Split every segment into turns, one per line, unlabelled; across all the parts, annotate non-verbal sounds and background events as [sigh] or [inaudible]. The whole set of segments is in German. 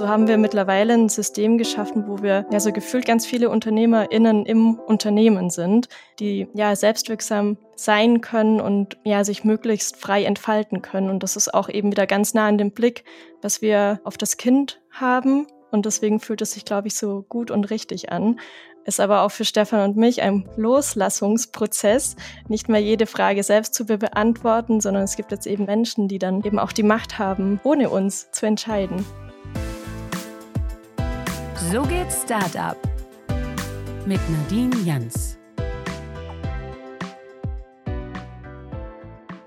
So haben wir mittlerweile ein System geschaffen, wo wir ja so gefühlt ganz viele UnternehmerInnen im Unternehmen sind, die ja selbstwirksam sein können und ja sich möglichst frei entfalten können. Und das ist auch eben wieder ganz nah an dem Blick, was wir auf das Kind haben. Und deswegen fühlt es sich, glaube ich, so gut und richtig an. Ist aber auch für Stefan und mich ein Loslassungsprozess, nicht mehr jede Frage selbst zu beantworten, sondern es gibt jetzt eben Menschen, die dann eben auch die Macht haben, ohne uns zu entscheiden.
So geht Startup mit Nadine Jans.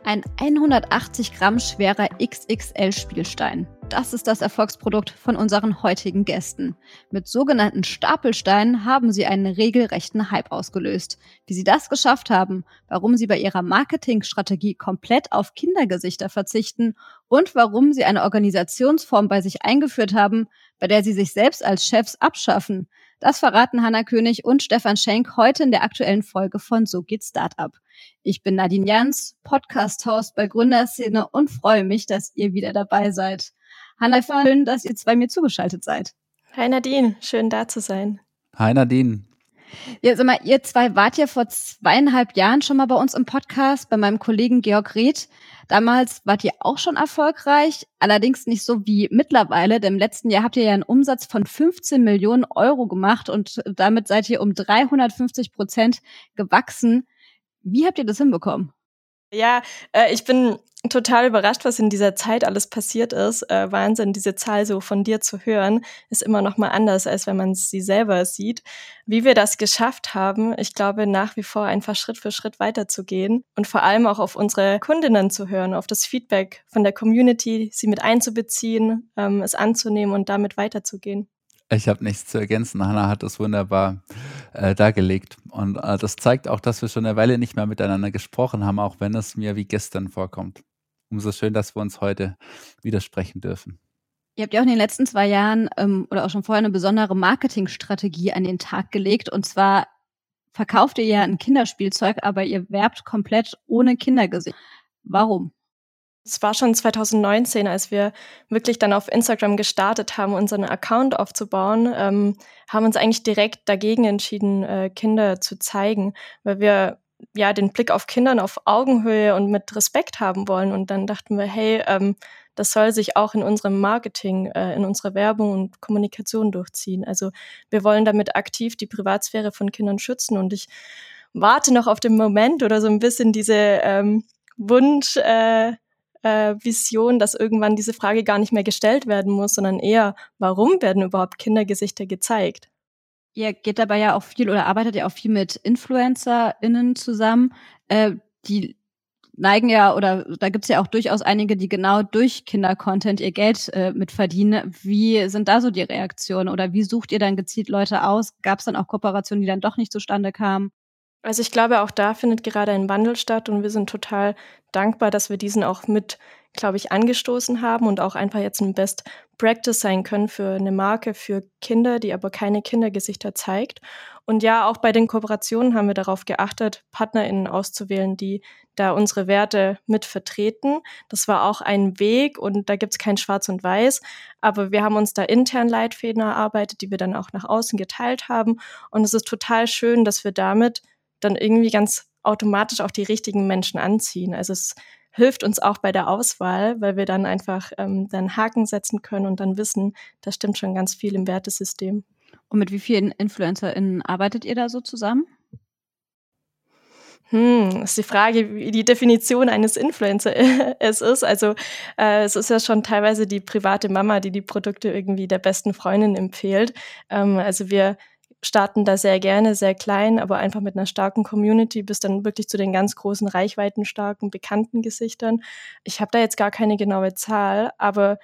Ein 180 Gramm schwerer XXL-Spielstein. Das ist das Erfolgsprodukt von unseren heutigen Gästen. Mit sogenannten Stapelsteinen haben sie einen regelrechten Hype ausgelöst. Wie sie das geschafft haben, warum sie bei ihrer Marketingstrategie komplett auf Kindergesichter verzichten und warum sie eine Organisationsform bei sich eingeführt haben, bei der sie sich selbst als Chefs abschaffen, das verraten Hanna König und Stefan Schenk heute in der aktuellen Folge von So geht Startup. Ich bin Nadine Jans, Podcast-Host bei Gründerszene und freue mich, dass ihr wieder dabei seid. Hanna, schön, dass ihr zwei mir zugeschaltet seid.
Hi Nadine, schön da zu sein.
Hi Nadine.
Ja, sag mal, ihr zwei wart ja vor zweieinhalb Jahren schon mal bei uns im Podcast, bei meinem Kollegen Georg Reth. Damals wart ihr auch schon erfolgreich, allerdings nicht so wie mittlerweile, denn im letzten Jahr habt ihr ja einen Umsatz von 15 Millionen Euro gemacht und damit seid ihr um 350 Prozent gewachsen. Wie habt ihr das hinbekommen?
Ja, äh, ich bin total überrascht, was in dieser Zeit alles passiert ist. Äh, Wahnsinn, diese Zahl so von dir zu hören, ist immer noch mal anders, als wenn man sie selber sieht. Wie wir das geschafft haben, ich glaube nach wie vor einfach Schritt für Schritt weiterzugehen und vor allem auch auf unsere Kundinnen zu hören, auf das Feedback von der Community, sie mit einzubeziehen, ähm, es anzunehmen und damit weiterzugehen.
Ich habe nichts zu ergänzen. Hanna hat das wunderbar äh, dargelegt. Und äh, das zeigt auch, dass wir schon eine Weile nicht mehr miteinander gesprochen haben, auch wenn es mir wie gestern vorkommt umso schön, dass wir uns heute widersprechen dürfen.
Ihr habt ja auch in den letzten zwei Jahren ähm, oder auch schon vorher eine besondere Marketingstrategie an den Tag gelegt. Und zwar verkauft ihr ja ein Kinderspielzeug, aber ihr werbt komplett ohne Kindergesicht. Warum?
Es war schon 2019, als wir wirklich dann auf Instagram gestartet haben, unseren Account aufzubauen, ähm, haben uns eigentlich direkt dagegen entschieden, äh, Kinder zu zeigen, weil wir ja den Blick auf Kindern auf Augenhöhe und mit Respekt haben wollen. Und dann dachten wir, hey, ähm, das soll sich auch in unserem Marketing, äh, in unserer Werbung und Kommunikation durchziehen. Also wir wollen damit aktiv die Privatsphäre von Kindern schützen. Und ich warte noch auf den Moment oder so ein bisschen diese ähm, Wunsch. Äh, äh, Vision, dass irgendwann diese Frage gar nicht mehr gestellt werden muss, sondern eher, warum werden überhaupt Kindergesichter gezeigt?
Ihr geht dabei ja auch viel oder arbeitet ja auch viel mit InfluencerInnen zusammen. Äh, die neigen ja, oder da gibt's ja auch durchaus einige, die genau durch Kindercontent ihr Geld äh, mit verdienen. Wie sind da so die Reaktionen oder wie sucht ihr dann gezielt Leute aus? Gab's dann auch Kooperationen, die dann doch nicht zustande kamen?
Also ich glaube, auch da findet gerade ein Wandel statt und wir sind total dankbar, dass wir diesen auch mit glaube ich, angestoßen haben und auch einfach jetzt ein Best Practice sein können für eine Marke für Kinder, die aber keine Kindergesichter zeigt. Und ja, auch bei den Kooperationen haben wir darauf geachtet, PartnerInnen auszuwählen, die da unsere Werte mit vertreten. Das war auch ein Weg und da gibt es kein Schwarz und Weiß. Aber wir haben uns da intern Leitfäden erarbeitet, die wir dann auch nach außen geteilt haben. Und es ist total schön, dass wir damit dann irgendwie ganz automatisch auch die richtigen Menschen anziehen. Also es hilft uns auch bei der Auswahl, weil wir dann einfach ähm, dann Haken setzen können und dann wissen, da stimmt schon ganz viel im Wertesystem.
Und mit wie vielen InfluencerInnen arbeitet ihr da so zusammen?
Hm, ist die Frage, wie die Definition eines Influencer [laughs] es ist. Also äh, es ist ja schon teilweise die private Mama, die die Produkte irgendwie der besten Freundin empfiehlt. Ähm, also wir starten da sehr gerne, sehr klein, aber einfach mit einer starken Community bis dann wirklich zu den ganz großen, reichweitenstarken, bekannten Gesichtern. Ich habe da jetzt gar keine genaue Zahl, aber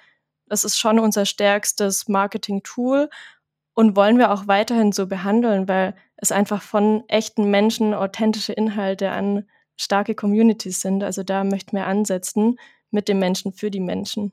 das ist schon unser stärkstes Marketing-Tool und wollen wir auch weiterhin so behandeln, weil es einfach von echten Menschen authentische Inhalte an starke Communities sind. Also da möchten wir ansetzen mit den Menschen für die Menschen.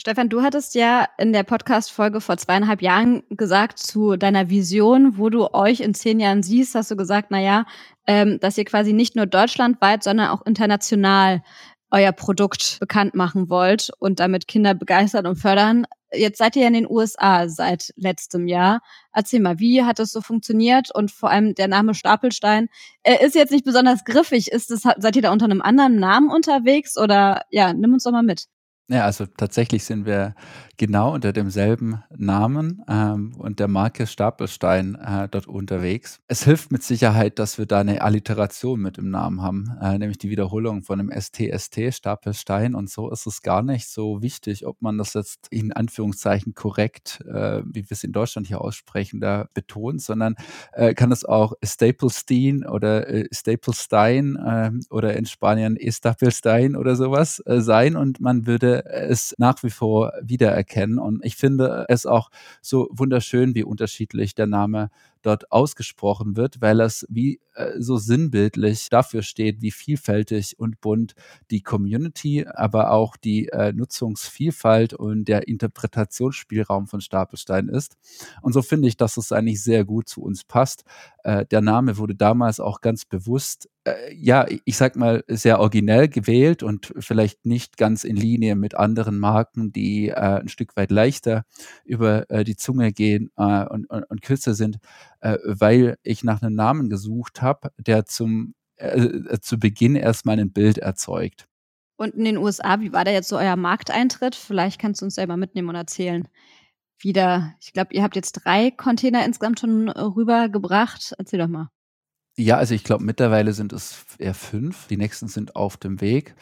Stefan, du hattest ja in der Podcast-Folge vor zweieinhalb Jahren gesagt zu deiner Vision, wo du euch in zehn Jahren siehst, hast du gesagt, na ja, ähm, dass ihr quasi nicht nur deutschlandweit, sondern auch international euer Produkt bekannt machen wollt und damit Kinder begeistern und fördern. Jetzt seid ihr ja in den USA seit letztem Jahr. Erzähl mal, wie hat das so funktioniert? Und vor allem der Name Stapelstein er ist jetzt nicht besonders griffig. Ist das, seid ihr da unter einem anderen Namen unterwegs? Oder ja, nimm uns doch mal mit.
Ja, also tatsächlich sind wir genau unter demselben Namen ähm, und der Marke Stapelstein äh, dort unterwegs. Es hilft mit Sicherheit, dass wir da eine Alliteration mit im Namen haben, äh, nämlich die Wiederholung von dem STST Stapelstein. Und so ist es gar nicht so wichtig, ob man das jetzt in Anführungszeichen korrekt, äh, wie wir es in Deutschland hier aussprechen, da betont, sondern äh, kann es auch Staplestein oder äh, Staplestein ähm, oder in Spanien Estapelstein oder sowas äh, sein und man würde es nach wie vor wiedererkennen. Und ich finde es auch so wunderschön, wie unterschiedlich der Name dort ausgesprochen wird, weil es wie äh, so sinnbildlich dafür steht, wie vielfältig und bunt die Community, aber auch die äh, Nutzungsvielfalt und der Interpretationsspielraum von Stapelstein ist. Und so finde ich, dass es eigentlich sehr gut zu uns passt. Äh, der Name wurde damals auch ganz bewusst äh, ja, ich sag mal, sehr originell gewählt und vielleicht nicht ganz in Linie mit anderen Marken, die äh, ein Stück weit leichter über äh, die Zunge gehen äh, und, und, und kürzer sind äh, weil ich nach einem Namen gesucht habe, der zum äh, zu Beginn erstmal ein Bild erzeugt.
Und in den USA, wie war da jetzt so euer Markteintritt? Vielleicht kannst du uns selber mitnehmen und erzählen. Wieder, ich glaube, ihr habt jetzt drei Container insgesamt schon rübergebracht. Erzähl doch mal.
Ja, also ich glaube, mittlerweile sind es eher fünf. Die nächsten sind auf dem Weg.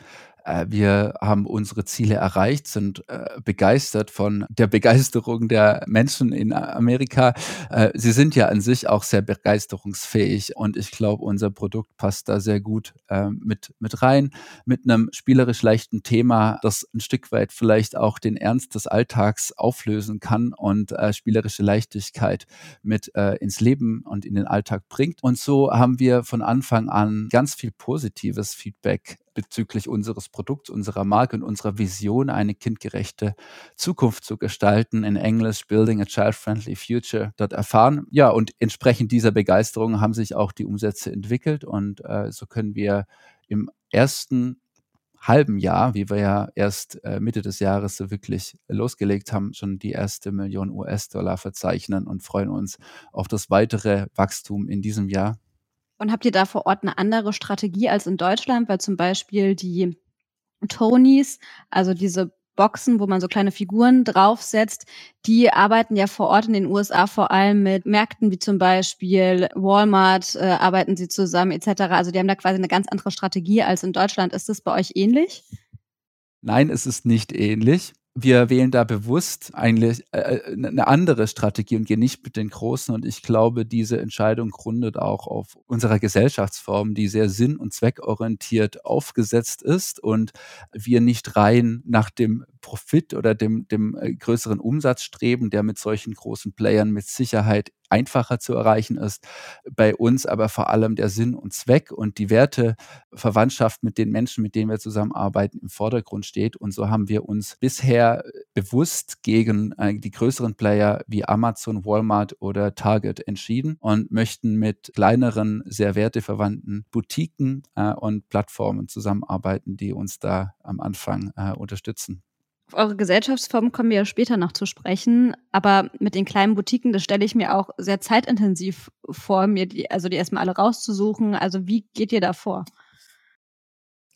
Äh, wir haben unsere Ziele erreicht, sind äh, begeistert von der Begeisterung der Menschen in Amerika. Äh, sie sind ja an sich auch sehr begeisterungsfähig und ich glaube, unser Produkt passt da sehr gut mit, mit rein, mit einem spielerisch leichten Thema, das ein Stück weit vielleicht auch den Ernst des Alltags auflösen kann und spielerische Leichtigkeit mit ins Leben und in den Alltag bringt. Und so haben wir von Anfang an ganz viel positives Feedback bezüglich unseres Produkts, unserer Marke und unserer Vision, eine kindgerechte Zukunft zu gestalten. In Englisch Building a Child-Friendly Future dort erfahren. Ja, und entsprechend dieser Begeisterung haben sich auch die Umsätze entwickelt und äh, so können wir im ersten halben Jahr, wie wir ja erst äh, Mitte des Jahres so wirklich losgelegt haben, schon die erste Million US-Dollar verzeichnen und freuen uns auf das weitere Wachstum in diesem Jahr.
Und habt ihr da vor Ort eine andere Strategie als in Deutschland? Weil zum Beispiel die Tonys, also diese Boxen, wo man so kleine Figuren draufsetzt, die arbeiten ja vor Ort in den USA vor allem mit Märkten wie zum Beispiel Walmart, äh, arbeiten sie zusammen etc. Also die haben da quasi eine ganz andere Strategie als in Deutschland. Ist das bei euch ähnlich?
Nein, es ist nicht ähnlich wir wählen da bewusst eigentlich äh, äh eine andere Strategie und gehen nicht mit den Großen. Und ich glaube, diese Entscheidung gründet auch auf unserer Gesellschaftsform, die sehr sinn- und zweckorientiert aufgesetzt ist und wir nicht rein nach dem Profit oder dem, dem äh, größeren Umsatz streben, der mit solchen großen Playern mit Sicherheit einfacher zu erreichen ist. Bei uns aber vor allem der Sinn und Zweck und die Werteverwandtschaft mit den Menschen, mit denen wir zusammenarbeiten, im Vordergrund steht. Und so haben wir uns bisher bewusst gegen äh, die größeren Player wie Amazon, Walmart oder Target entschieden und möchten mit kleineren, sehr werteverwandten Boutiquen äh, und Plattformen zusammenarbeiten, die uns da am Anfang äh, unterstützen.
Auf eure Gesellschaftsform kommen wir ja später noch zu sprechen, aber mit den kleinen Boutiquen, das stelle ich mir auch sehr zeitintensiv vor, mir die, also die erstmal alle rauszusuchen. Also wie geht ihr da vor?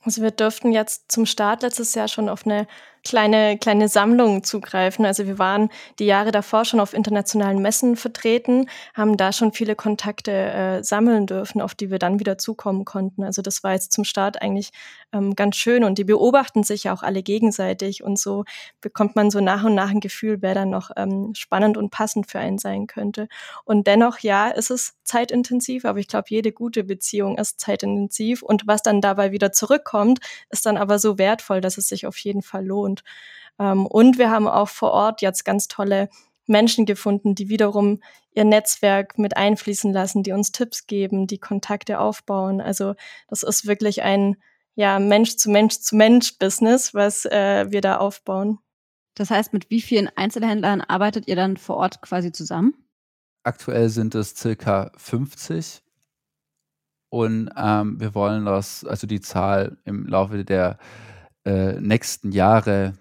Also wir dürften jetzt zum Start letztes Jahr schon auf eine kleine, kleine Sammlung zugreifen. Also wir waren die Jahre davor schon auf internationalen Messen vertreten, haben da schon viele Kontakte äh, sammeln dürfen, auf die wir dann wieder zukommen konnten. Also das war jetzt zum Start eigentlich ähm, ganz schön und die beobachten sich ja auch alle gegenseitig und so bekommt man so nach und nach ein Gefühl, wer dann noch ähm, spannend und passend für einen sein könnte. Und dennoch, ja, ist es zeitintensiv, aber ich glaube, jede gute Beziehung ist zeitintensiv und was dann dabei wieder zurückkommt, ist dann aber so wertvoll, dass es sich auf jeden Fall lohnt und, ähm, und wir haben auch vor Ort jetzt ganz tolle Menschen gefunden, die wiederum ihr Netzwerk mit einfließen lassen, die uns Tipps geben, die Kontakte aufbauen. Also das ist wirklich ein ja, Mensch zu Mensch zu Mensch Business, was äh, wir da aufbauen.
Das heißt, mit wie vielen Einzelhändlern arbeitet ihr dann vor Ort quasi zusammen?
Aktuell sind es circa 50 und ähm, wir wollen das, also die Zahl im Laufe der äh, nächsten Jahre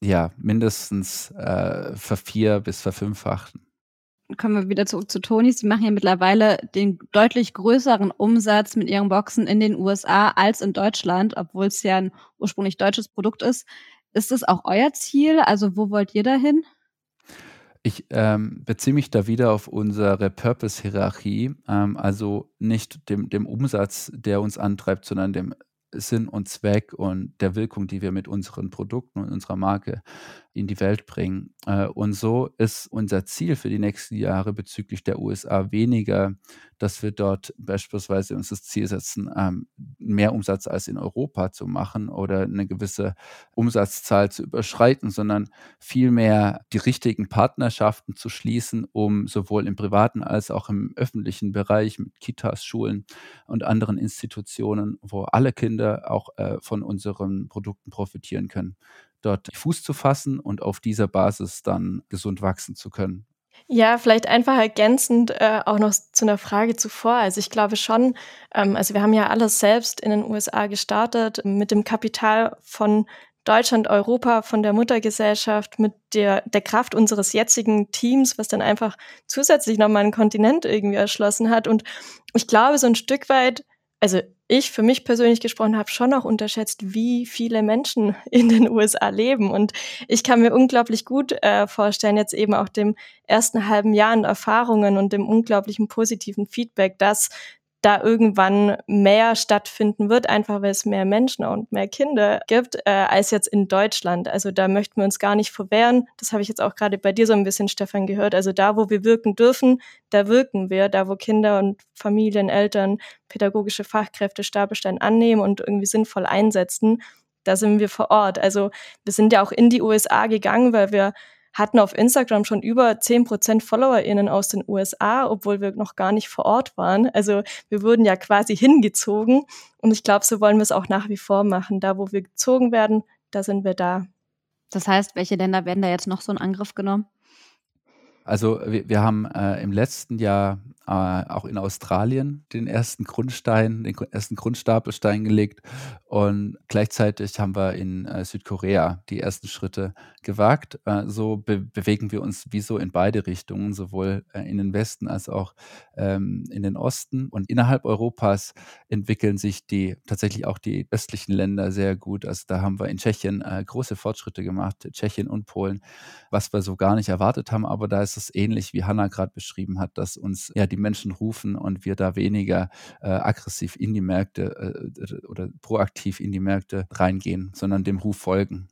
ja mindestens äh, vervier- bis verfünffachten
kommen wir wieder zurück zu Toni. Sie machen ja mittlerweile den deutlich größeren Umsatz mit ihren Boxen in den USA als in Deutschland, obwohl es ja ein ursprünglich deutsches Produkt ist. Ist das auch euer Ziel? Also wo wollt ihr dahin?
Ich ähm, beziehe mich da wieder auf unsere Purpose-Hierarchie, ähm, also nicht dem, dem Umsatz, der uns antreibt, sondern dem Sinn und Zweck und der Wirkung, die wir mit unseren Produkten und unserer Marke in die Welt bringen. Äh, und so ist unser Ziel für die nächsten Jahre bezüglich der USA weniger, dass wir dort beispielsweise uns das Ziel setzen, ähm, mehr Umsatz als in Europa zu machen oder eine gewisse Umsatzzahl zu überschreiten, sondern vielmehr die richtigen Partnerschaften zu schließen, um sowohl im privaten als auch im öffentlichen Bereich mit Kitas, Schulen und anderen Institutionen, wo alle Kinder auch äh, von unseren Produkten profitieren können, dort Fuß zu fassen und auf dieser Basis dann gesund wachsen zu können.
Ja, vielleicht einfach ergänzend äh, auch noch zu einer Frage zuvor. Also ich glaube schon, ähm, also wir haben ja alles selbst in den USA gestartet mit dem Kapital von Deutschland, Europa, von der Muttergesellschaft, mit der, der Kraft unseres jetzigen Teams, was dann einfach zusätzlich nochmal einen Kontinent irgendwie erschlossen hat. Und ich glaube, so ein Stück weit, also ich für mich persönlich gesprochen habe, schon auch unterschätzt, wie viele Menschen [laughs] in den USA leben. Und ich kann mir unglaublich gut äh, vorstellen, jetzt eben auch dem ersten halben Jahr an Erfahrungen und dem unglaublichen positiven Feedback, dass da irgendwann mehr stattfinden wird, einfach weil es mehr Menschen und mehr Kinder gibt, äh, als jetzt in Deutschland. Also da möchten wir uns gar nicht verwehren. Das habe ich jetzt auch gerade bei dir so ein bisschen, Stefan, gehört. Also da, wo wir wirken dürfen, da wirken wir. Da, wo Kinder und Familien, Eltern, pädagogische Fachkräfte Stapelstein annehmen und irgendwie sinnvoll einsetzen, da sind wir vor Ort. Also wir sind ja auch in die USA gegangen, weil wir hatten auf Instagram schon über 10% FollowerInnen aus den USA, obwohl wir noch gar nicht vor Ort waren. Also wir wurden ja quasi hingezogen. Und ich glaube, so wollen wir es auch nach wie vor machen. Da, wo wir gezogen werden, da sind wir da.
Das heißt, welche Länder werden da jetzt noch so in Angriff genommen?
Also wir, wir haben äh, im letzten Jahr äh, auch in Australien den ersten Grundstein, den ersten Grundstapelstein gelegt und gleichzeitig haben wir in äh, Südkorea die ersten Schritte gewagt. Äh, so be bewegen wir uns wie so in beide Richtungen, sowohl äh, in den Westen als auch ähm, in den Osten. Und innerhalb Europas entwickeln sich die tatsächlich auch die östlichen Länder sehr gut. Also da haben wir in Tschechien äh, große Fortschritte gemacht, Tschechien und Polen, was wir so gar nicht erwartet haben, aber da ist es ähnlich, wie Hannah gerade beschrieben hat, dass uns ja die Menschen rufen und wir da weniger äh, aggressiv in die Märkte äh, oder proaktiv in die Märkte reingehen, sondern dem Ruf folgen.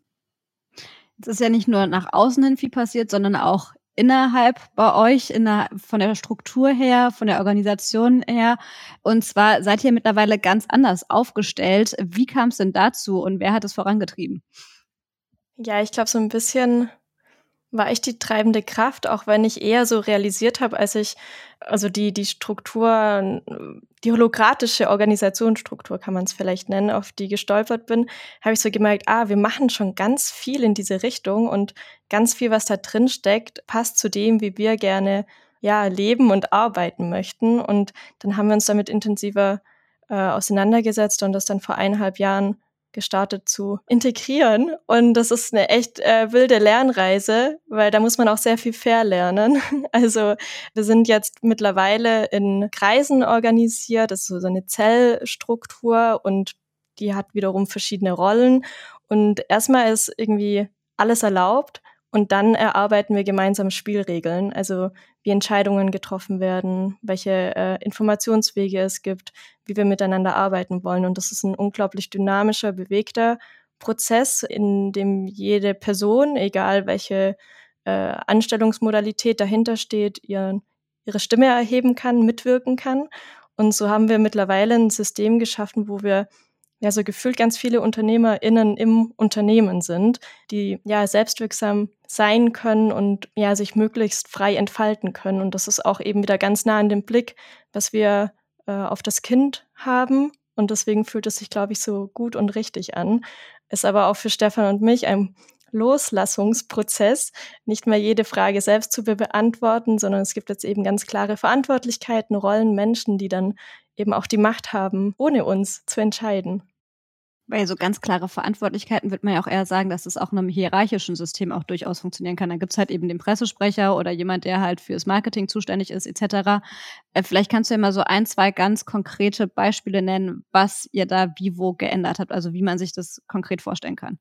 Es ist ja nicht nur nach außen hin viel passiert, sondern auch innerhalb bei euch, in der, von der Struktur her, von der Organisation her. Und zwar seid ihr mittlerweile ganz anders aufgestellt. Wie kam es denn dazu und wer hat es vorangetrieben?
Ja, ich glaube, so ein bisschen war ich die treibende Kraft, auch wenn ich eher so realisiert habe, als ich, also die, die Struktur, die holokratische Organisationsstruktur kann man es vielleicht nennen, auf die gestolpert bin, habe ich so gemerkt, ah, wir machen schon ganz viel in diese Richtung und ganz viel, was da drin steckt, passt zu dem, wie wir gerne ja, leben und arbeiten möchten. Und dann haben wir uns damit intensiver äh, auseinandergesetzt und das dann vor eineinhalb Jahren gestartet zu integrieren. Und das ist eine echt äh, wilde Lernreise, weil da muss man auch sehr viel verlernen. [laughs] Also wir sind jetzt mittlerweile in Kreisen organisiert, das ist so eine Zellstruktur und die hat wiederum verschiedene Rollen. Und erstmal ist irgendwie alles erlaubt und dann erarbeiten wir gemeinsam Spielregeln, also wie Entscheidungen getroffen werden, welche äh, Informationswege es gibt, wie wir miteinander arbeiten wollen. Und das ist ein unglaublich dynamischer, bewegter Prozess, in dem jede Person, egal welche äh, Anstellungsmodalität dahinter steht, ihren, ihre Stimme erheben kann, mitwirken kann. Und so haben wir mittlerweile ein System geschaffen, wo wir ja so gefühlt ganz viele UnternehmerInnen im Unternehmen sind, die ja selbstwirksam sein können und ja sich möglichst frei entfalten können. Und das ist auch eben wieder ganz nah an dem Blick, was wir äh, auf das Kind haben. Und deswegen fühlt es sich, glaube ich, so gut und richtig an. Ist aber auch für Stefan und mich ein Loslassungsprozess, nicht mehr jede Frage selbst zu beantworten, sondern es gibt jetzt eben ganz klare Verantwortlichkeiten, Rollen, Menschen, die dann eben auch die Macht haben, ohne uns zu entscheiden.
Bei so ganz klare Verantwortlichkeiten wird man ja auch eher sagen, dass es auch in einem hierarchischen System auch durchaus funktionieren kann. Da gibt es halt eben den Pressesprecher oder jemand, der halt fürs Marketing zuständig ist, etc. Äh, vielleicht kannst du ja mal so ein, zwei ganz konkrete Beispiele nennen, was ihr da wie wo geändert habt, also wie man sich das konkret vorstellen kann.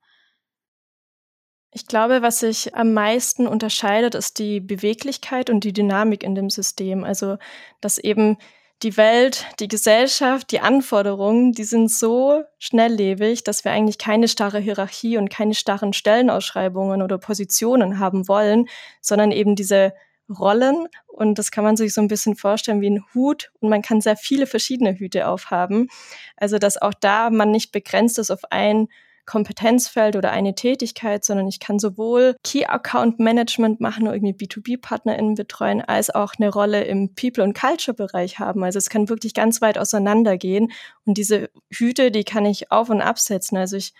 Ich glaube, was sich am meisten unterscheidet, ist die Beweglichkeit und die Dynamik in dem System. Also, dass eben die Welt, die Gesellschaft, die Anforderungen, die sind so schnelllebig, dass wir eigentlich keine starre Hierarchie und keine starren Stellenausschreibungen oder Positionen haben wollen, sondern eben diese Rollen. Und das kann man sich so ein bisschen vorstellen wie ein Hut und man kann sehr viele verschiedene Hüte aufhaben. Also, dass auch da man nicht begrenzt ist auf ein Kompetenzfeld oder eine Tätigkeit, sondern ich kann sowohl Key Account Management machen, irgendwie B2B-PartnerInnen betreuen, als auch eine Rolle im People- und Culture-Bereich haben. Also es kann wirklich ganz weit auseinandergehen. Und diese Hüte, die kann ich auf- und absetzen. Also ich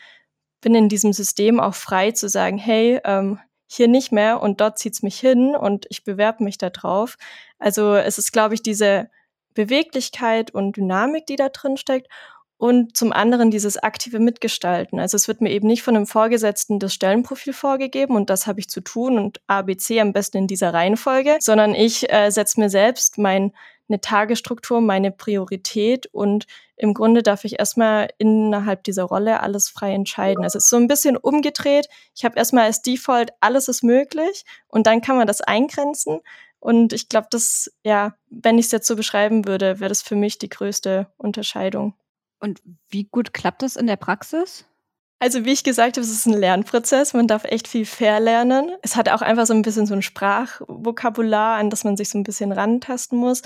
bin in diesem System auch frei zu sagen, hey, ähm, hier nicht mehr und dort zieht's mich hin und ich bewerbe mich da drauf. Also es ist, glaube ich, diese Beweglichkeit und Dynamik, die da drin steckt und zum anderen dieses aktive Mitgestalten. Also es wird mir eben nicht von einem Vorgesetzten das Stellenprofil vorgegeben und das habe ich zu tun und ABC am besten in dieser Reihenfolge, sondern ich äh, setze mir selbst meine Tagesstruktur, meine Priorität und im Grunde darf ich erstmal innerhalb dieser Rolle alles frei entscheiden. Also es ist so ein bisschen umgedreht. Ich habe erstmal als Default, alles ist möglich und dann kann man das eingrenzen. Und ich glaube, das, ja, wenn ich es jetzt so beschreiben würde, wäre das für mich die größte Unterscheidung.
Und wie gut klappt das in der Praxis?
Also wie ich gesagt habe, es ist ein Lernprozess. Man darf echt viel verlernen. Es hat auch einfach so ein bisschen so ein Sprachvokabular, an das man sich so ein bisschen rantasten muss.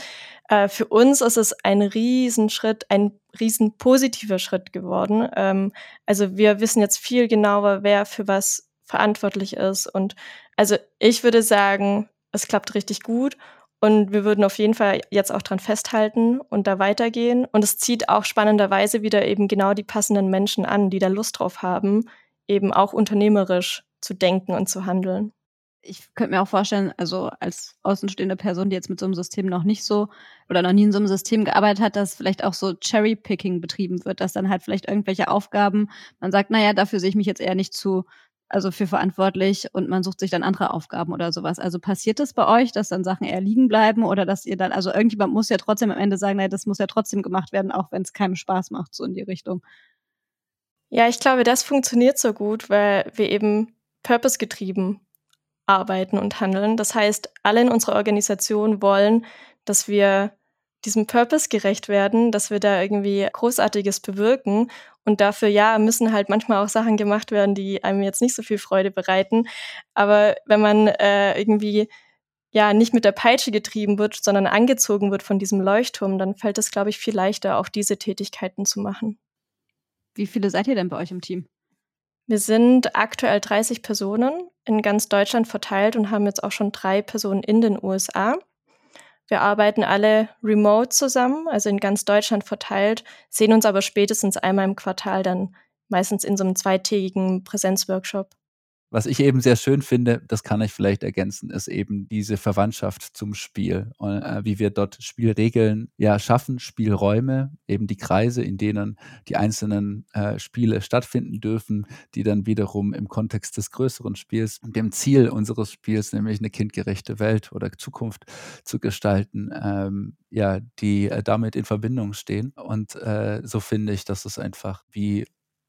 Äh, für uns ist es ein Riesenschritt, ein riesen positiver Schritt geworden. Ähm, also wir wissen jetzt viel genauer, wer für was verantwortlich ist. Und also ich würde sagen, es klappt richtig gut. Und wir würden auf jeden Fall jetzt auch dran festhalten und da weitergehen. Und es zieht auch spannenderweise wieder eben genau die passenden Menschen an, die da Lust drauf haben, eben auch unternehmerisch zu denken und zu handeln.
Ich könnte mir auch vorstellen, also als außenstehende Person, die jetzt mit so einem System noch nicht so oder noch nie in so einem System gearbeitet hat, dass vielleicht auch so Cherry-Picking betrieben wird, dass dann halt vielleicht irgendwelche Aufgaben, man sagt, naja, dafür sehe ich mich jetzt eher nicht zu also für verantwortlich und man sucht sich dann andere Aufgaben oder sowas. Also passiert es bei euch, dass dann Sachen eher liegen bleiben oder dass ihr dann, also irgendjemand muss ja trotzdem am Ende sagen, naja, das muss ja trotzdem gemacht werden, auch wenn es keinem Spaß macht, so in die Richtung.
Ja, ich glaube, das funktioniert so gut, weil wir eben purpose-getrieben arbeiten und handeln. Das heißt, alle in unserer Organisation wollen, dass wir diesem Purpose gerecht werden, dass wir da irgendwie Großartiges bewirken. Und dafür, ja, müssen halt manchmal auch Sachen gemacht werden, die einem jetzt nicht so viel Freude bereiten. Aber wenn man äh, irgendwie ja nicht mit der Peitsche getrieben wird, sondern angezogen wird von diesem Leuchtturm, dann fällt es, glaube ich, viel leichter, auch diese Tätigkeiten zu machen.
Wie viele seid ihr denn bei euch im Team?
Wir sind aktuell 30 Personen in ganz Deutschland verteilt und haben jetzt auch schon drei Personen in den USA. Wir arbeiten alle remote zusammen, also in ganz Deutschland verteilt, sehen uns aber spätestens einmal im Quartal dann meistens in so einem zweitägigen Präsenzworkshop.
Was ich eben sehr schön finde, das kann ich vielleicht ergänzen, ist eben diese Verwandtschaft zum Spiel, äh, wie wir dort Spielregeln ja schaffen, Spielräume, eben die Kreise, in denen die einzelnen äh, Spiele stattfinden dürfen, die dann wiederum im Kontext des größeren Spiels, dem Ziel unseres Spiels, nämlich eine kindgerechte Welt oder Zukunft zu gestalten, ähm, ja, die äh, damit in Verbindung stehen. Und äh, so finde ich, dass es einfach wie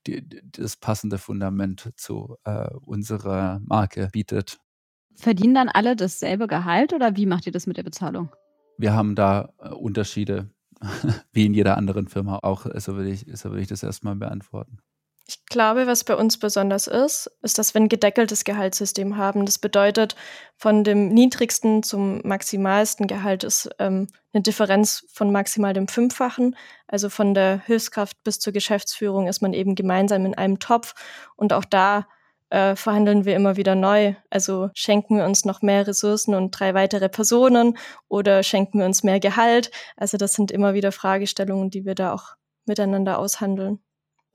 die, das passende Fundament zu äh, unserer Marke bietet.
Verdienen dann alle dasselbe Gehalt oder wie macht ihr das mit der Bezahlung?
Wir haben da äh, Unterschiede, [laughs] wie in jeder anderen Firma auch. So würde ich, so würde ich das erstmal beantworten.
Ich glaube, was bei uns besonders ist, ist, dass wir ein gedeckeltes Gehaltssystem haben. Das bedeutet, von dem niedrigsten zum maximalsten Gehalt ist ähm, eine Differenz von maximal dem Fünffachen. Also von der Hilfskraft bis zur Geschäftsführung ist man eben gemeinsam in einem Topf. Und auch da äh, verhandeln wir immer wieder neu. Also schenken wir uns noch mehr Ressourcen und drei weitere Personen oder schenken wir uns mehr Gehalt. Also das sind immer wieder Fragestellungen, die wir da auch miteinander aushandeln.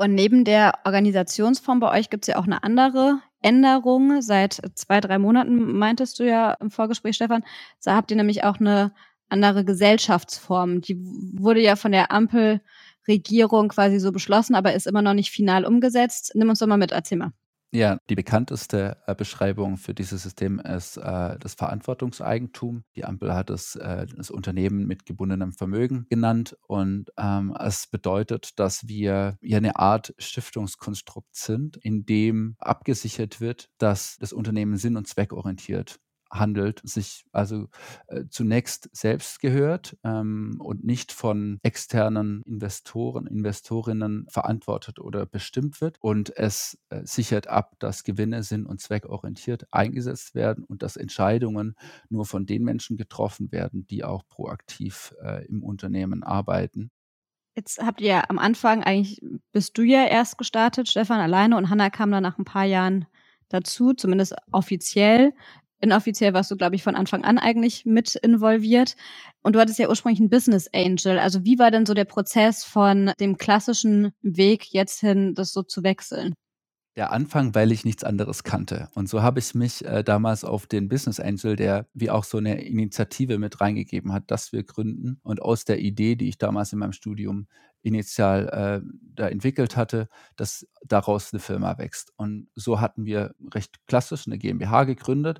Und neben der Organisationsform bei euch gibt es ja auch eine andere Änderung. Seit zwei, drei Monaten meintest du ja im Vorgespräch, Stefan, da habt ihr nämlich auch eine andere Gesellschaftsform. Die wurde ja von der Ampel Regierung quasi so beschlossen, aber ist immer noch nicht final umgesetzt. Nimm uns doch mal mit, erzähl mal.
Ja, die bekannteste äh, Beschreibung für dieses System ist äh, das Verantwortungseigentum. Die Ampel hat es äh, das Unternehmen mit gebundenem Vermögen genannt und ähm, es bedeutet, dass wir ja eine Art Stiftungskonstrukt sind, in dem abgesichert wird, dass das Unternehmen sinn- und zweckorientiert handelt, sich also äh, zunächst selbst gehört ähm, und nicht von externen Investoren, Investorinnen verantwortet oder bestimmt wird. Und es äh, sichert ab, dass Gewinne sinn- und zweckorientiert eingesetzt werden und dass Entscheidungen nur von den Menschen getroffen werden, die auch proaktiv äh, im Unternehmen arbeiten.
Jetzt habt ihr am Anfang, eigentlich bist du ja erst gestartet, Stefan alleine, und Hanna kam dann nach ein paar Jahren dazu, zumindest offiziell. Inoffiziell warst du, glaube ich, von Anfang an eigentlich mit involviert. Und du hattest ja ursprünglich einen Business Angel. Also wie war denn so der Prozess von dem klassischen Weg jetzt hin, das so zu wechseln?
Der Anfang, weil ich nichts anderes kannte. Und so habe ich mich äh, damals auf den Business Angel, der wie auch so eine Initiative mit reingegeben hat, dass wir gründen. Und aus der Idee, die ich damals in meinem Studium initial äh, da entwickelt hatte, dass daraus eine Firma wächst. Und so hatten wir recht klassisch eine GmbH gegründet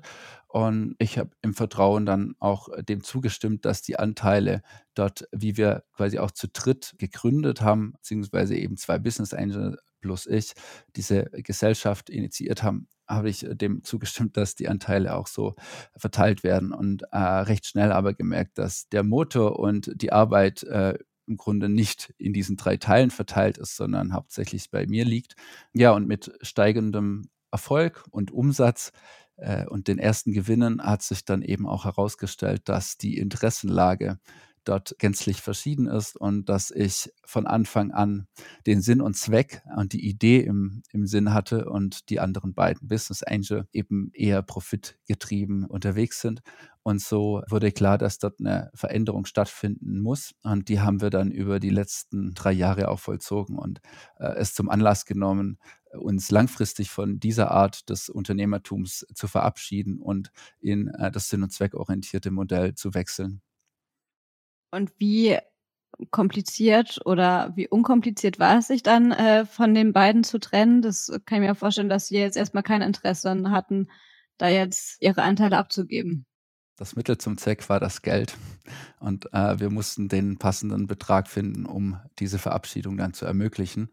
und ich habe im Vertrauen dann auch dem zugestimmt, dass die Anteile dort, wie wir quasi auch zu dritt gegründet haben, beziehungsweise eben zwei Business Angel plus ich, diese Gesellschaft initiiert haben, habe ich dem zugestimmt, dass die Anteile auch so verteilt werden und äh, recht schnell aber gemerkt, dass der Motor und die Arbeit äh, im Grunde nicht in diesen drei Teilen verteilt ist, sondern hauptsächlich bei mir liegt. Ja, und mit steigendem Erfolg und Umsatz äh, und den ersten Gewinnen hat sich dann eben auch herausgestellt, dass die Interessenlage dort gänzlich verschieden ist und dass ich von Anfang an den Sinn und Zweck und die Idee im, im Sinn hatte und die anderen beiden Business Angel eben eher profitgetrieben unterwegs sind. Und so wurde klar, dass dort eine Veränderung stattfinden muss. Und die haben wir dann über die letzten drei Jahre auch vollzogen und äh, es zum Anlass genommen, uns langfristig von dieser Art des Unternehmertums zu verabschieden und in äh, das sinn- und zweckorientierte Modell zu wechseln.
Und wie kompliziert oder wie unkompliziert war es sich dann äh, von den beiden zu trennen? Das kann ich mir vorstellen, dass sie jetzt erstmal kein Interesse hatten, da jetzt ihre Anteile abzugeben.
Das Mittel zum Zweck war das Geld und äh, wir mussten den passenden Betrag finden, um diese Verabschiedung dann zu ermöglichen.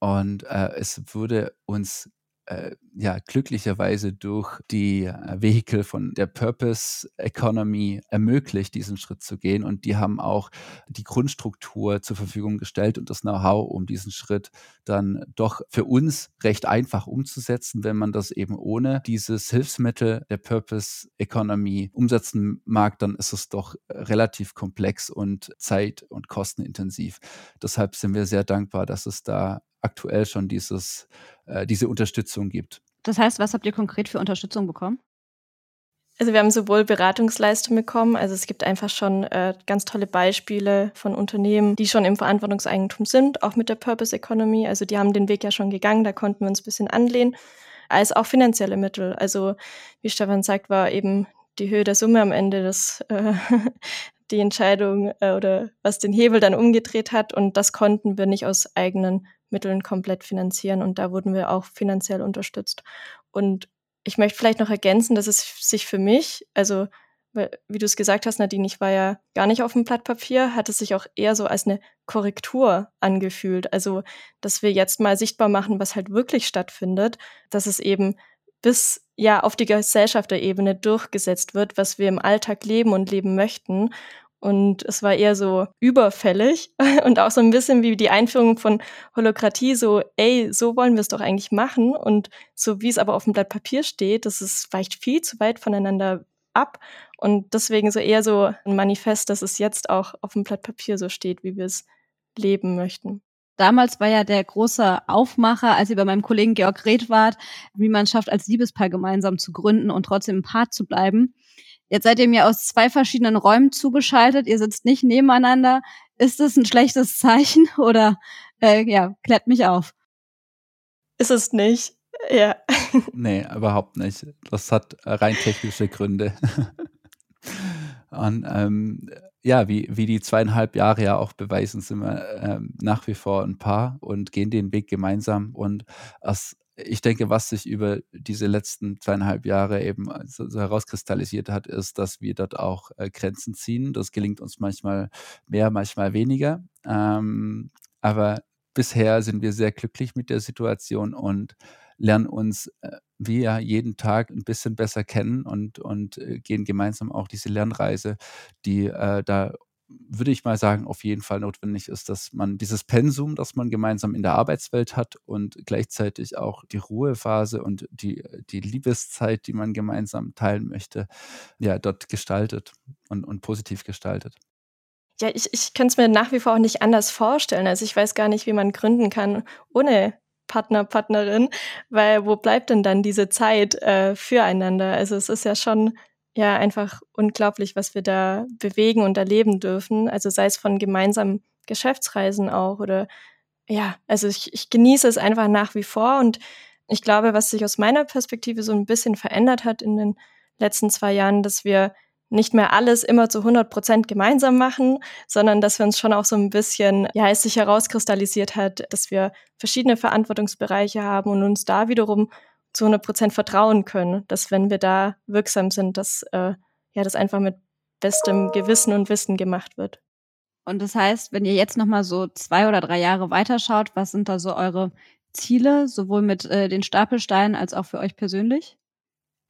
Und äh, es wurde uns äh, ja glücklicherweise durch die äh, Vehikel von der Purpose Economy ermöglicht, diesen Schritt zu gehen. Und die haben auch die Grundstruktur zur Verfügung gestellt und das Know-how, um diesen Schritt dann doch für uns recht einfach umzusetzen, wenn man das eben ohne dieses Hilfsmittel der Purpose Economy umsetzen mag, dann ist es doch relativ komplex und zeit- und kostenintensiv. Deshalb sind wir sehr dankbar, dass es da aktuell schon dieses, äh, diese Unterstützung gibt.
Das heißt, was habt ihr konkret für Unterstützung bekommen?
Also wir haben sowohl Beratungsleistungen bekommen, also es gibt einfach schon äh, ganz tolle Beispiele von Unternehmen, die schon im Verantwortungseigentum sind, auch mit der Purpose Economy. Also die haben den Weg ja schon gegangen, da konnten wir uns ein bisschen anlehnen, als auch finanzielle Mittel. Also wie Stefan sagt, war eben die Höhe der Summe am Ende das, äh, [laughs] die Entscheidung äh, oder was den Hebel dann umgedreht hat. Und das konnten wir nicht aus eigenen Mitteln komplett finanzieren und da wurden wir auch finanziell unterstützt. Und ich möchte vielleicht noch ergänzen, dass es sich für mich, also wie du es gesagt hast, Nadine, ich war ja gar nicht auf dem Blatt Papier, hat es sich auch eher so als eine Korrektur angefühlt. Also, dass wir jetzt mal sichtbar machen, was halt wirklich stattfindet, dass es eben bis ja auf die Gesellschafterebene durchgesetzt wird, was wir im Alltag leben und leben möchten und es war eher so überfällig [laughs] und auch so ein bisschen wie die Einführung von Holokratie, so, ey, so wollen wir es doch eigentlich machen. Und so wie es aber auf dem Blatt Papier steht, das ist, weicht viel zu weit voneinander ab. Und deswegen so eher so ein Manifest, dass es jetzt auch auf dem Blatt Papier so steht, wie wir es leben möchten.
Damals war ja der große Aufmacher, als ihr bei meinem Kollegen Georg Reth wart, wie man schafft, als Liebespaar gemeinsam zu gründen und trotzdem ein Paar zu bleiben. Jetzt seid ihr mir aus zwei verschiedenen Räumen zugeschaltet. Ihr sitzt nicht nebeneinander. Ist das ein schlechtes Zeichen [laughs] oder äh, ja, klärt mich auf?
Ist es nicht. Ja. [laughs]
Nee, überhaupt nicht. Das hat rein technische Gründe. [laughs] Und ähm, ja, wie, wie die zweieinhalb Jahre ja auch beweisen, sind wir äh, nach wie vor ein Paar und gehen den Weg gemeinsam. Und aus, ich denke, was sich über diese letzten zweieinhalb Jahre eben so, so herauskristallisiert hat, ist, dass wir dort auch äh, Grenzen ziehen. Das gelingt uns manchmal mehr, manchmal weniger. Ähm, aber bisher sind wir sehr glücklich mit der Situation und lernen uns äh, wir jeden Tag ein bisschen besser kennen und, und äh, gehen gemeinsam auch diese Lernreise, die äh, da würde ich mal sagen, auf jeden Fall notwendig ist, dass man dieses Pensum, das man gemeinsam in der Arbeitswelt hat und gleichzeitig auch die Ruhephase und die, die Liebeszeit, die man gemeinsam teilen möchte, ja, dort gestaltet und, und positiv gestaltet.
Ja, ich, ich kann es mir nach wie vor auch nicht anders vorstellen. Also ich weiß gar nicht, wie man gründen kann ohne Partner, Partnerin, weil wo bleibt denn dann diese Zeit äh, füreinander? Also es ist ja schon ja einfach unglaublich, was wir da bewegen und erleben dürfen. Also sei es von gemeinsamen Geschäftsreisen auch oder ja, also ich, ich genieße es einfach nach wie vor und ich glaube, was sich aus meiner Perspektive so ein bisschen verändert hat in den letzten zwei Jahren, dass wir nicht mehr alles immer zu 100 Prozent gemeinsam machen, sondern dass wir uns schon auch so ein bisschen, ja, es sich herauskristallisiert hat, dass wir verschiedene Verantwortungsbereiche haben und uns da wiederum zu 100 Prozent vertrauen können, dass wenn wir da wirksam sind, dass, äh, ja, das einfach mit bestem Gewissen und Wissen gemacht wird.
Und das heißt, wenn ihr jetzt nochmal so zwei oder drei Jahre weiterschaut, was sind da so eure Ziele, sowohl mit äh, den Stapelsteinen als auch für euch persönlich?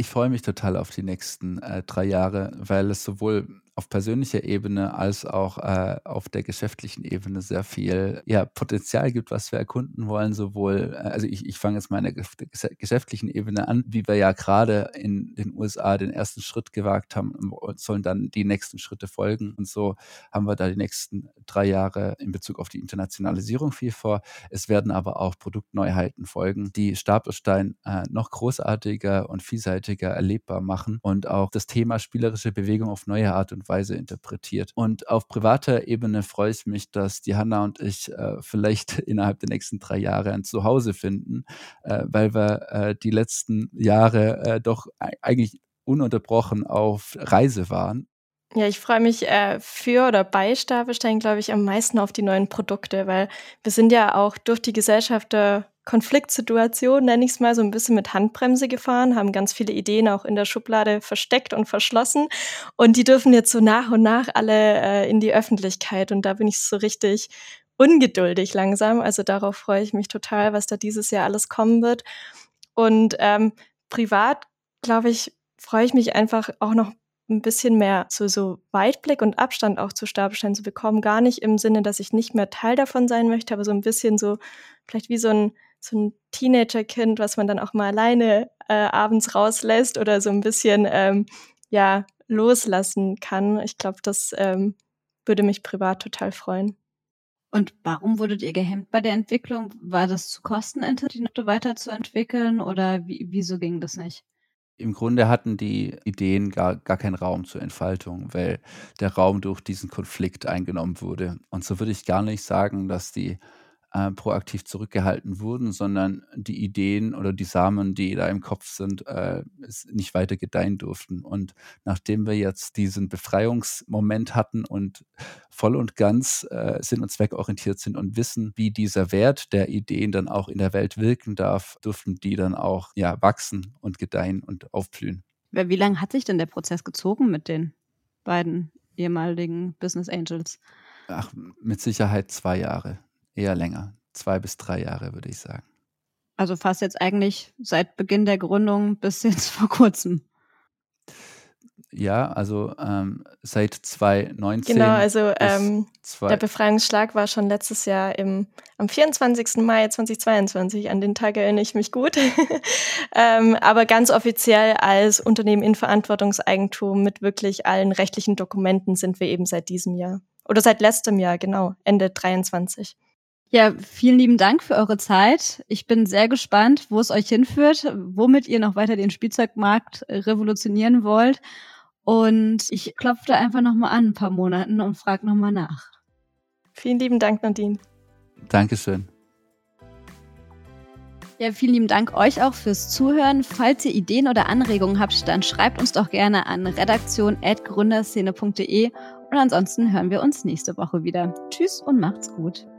Ich freue mich total auf die nächsten äh, drei Jahre, weil es sowohl auf persönlicher Ebene als auch äh, auf der geschäftlichen Ebene sehr viel ja, Potenzial gibt, was wir erkunden wollen. Sowohl, äh, also ich, ich fange jetzt meine geschäftlichen Ebene an, wie wir ja gerade in den USA den ersten Schritt gewagt haben und sollen dann die nächsten Schritte folgen. Und so haben wir da die nächsten drei Jahre in Bezug auf die Internationalisierung viel vor. Es werden aber auch Produktneuheiten folgen, die Stapelstein äh, noch großartiger und vielseitiger erlebbar machen und auch das Thema spielerische Bewegung auf neue Art und Weise interpretiert. Und auf privater Ebene freue ich mich, dass die Hanna und ich äh, vielleicht [laughs] innerhalb der nächsten drei Jahre ein Zuhause finden, äh, weil wir äh, die letzten Jahre äh, doch eigentlich ununterbrochen auf Reise waren.
Ja, ich freue mich äh, für oder bei Stapelstein, glaube ich, am meisten auf die neuen Produkte, weil wir sind ja auch durch die Gesellschaft der Konfliktsituation, nenne ich es mal, so ein bisschen mit Handbremse gefahren, haben ganz viele Ideen auch in der Schublade versteckt und verschlossen. Und die dürfen jetzt so nach und nach alle äh, in die Öffentlichkeit. Und da bin ich so richtig ungeduldig langsam. Also darauf freue ich mich total, was da dieses Jahr alles kommen wird. Und ähm, privat, glaube ich, freue ich mich einfach auch noch ein bisschen mehr so, so Weitblick und Abstand auch zu Stabelstein zu bekommen. Gar nicht im Sinne, dass ich nicht mehr Teil davon sein möchte, aber so ein bisschen so, vielleicht wie so ein, so ein Teenagerkind, was man dann auch mal alleine äh, abends rauslässt oder so ein bisschen ähm, ja loslassen kann. Ich glaube, das ähm, würde mich privat total freuen.
Und warum wurdet ihr gehemmt bei der Entwicklung? War das zu kostenintensiv, die Note weiterzuentwickeln oder wie, wieso ging das nicht?
Im Grunde hatten die Ideen gar, gar keinen Raum zur Entfaltung, weil der Raum durch diesen Konflikt eingenommen wurde. Und so würde ich gar nicht sagen, dass die äh, proaktiv zurückgehalten wurden, sondern die Ideen oder die Samen, die da im Kopf sind, äh, nicht weiter gedeihen durften. Und nachdem wir jetzt diesen Befreiungsmoment hatten und voll und ganz äh, sinn- und zweckorientiert sind und wissen, wie dieser Wert der Ideen dann auch in der Welt wirken darf, durften die dann auch ja, wachsen und gedeihen und aufblühen.
Wie lange hat sich denn der Prozess gezogen mit den beiden ehemaligen Business Angels?
Ach, mit Sicherheit zwei Jahre eher länger. Zwei bis drei Jahre, würde ich sagen.
Also fast jetzt eigentlich seit Beginn der Gründung bis [laughs] jetzt vor kurzem.
Ja, also ähm, seit 2019.
Genau, also ähm, der Befreiungsschlag war schon letztes Jahr im, am 24. Mai 2022. An den Tag erinnere ich mich gut. [laughs] ähm, aber ganz offiziell als Unternehmen in Verantwortungseigentum mit wirklich allen rechtlichen Dokumenten sind wir eben seit diesem Jahr. Oder seit letztem Jahr, genau, Ende 23.
Ja, vielen lieben Dank für eure Zeit. Ich bin sehr gespannt, wo es euch hinführt, womit ihr noch weiter den Spielzeugmarkt revolutionieren wollt. Und ich klopfe da einfach nochmal an ein paar Monaten und frage nochmal nach.
Vielen lieben Dank, Nadine.
Dankeschön.
Ja, vielen lieben Dank euch auch fürs Zuhören. Falls ihr Ideen oder Anregungen habt, dann schreibt uns doch gerne an redaktion.gründerszene.de Und ansonsten hören wir uns nächste Woche wieder. Tschüss und macht's gut.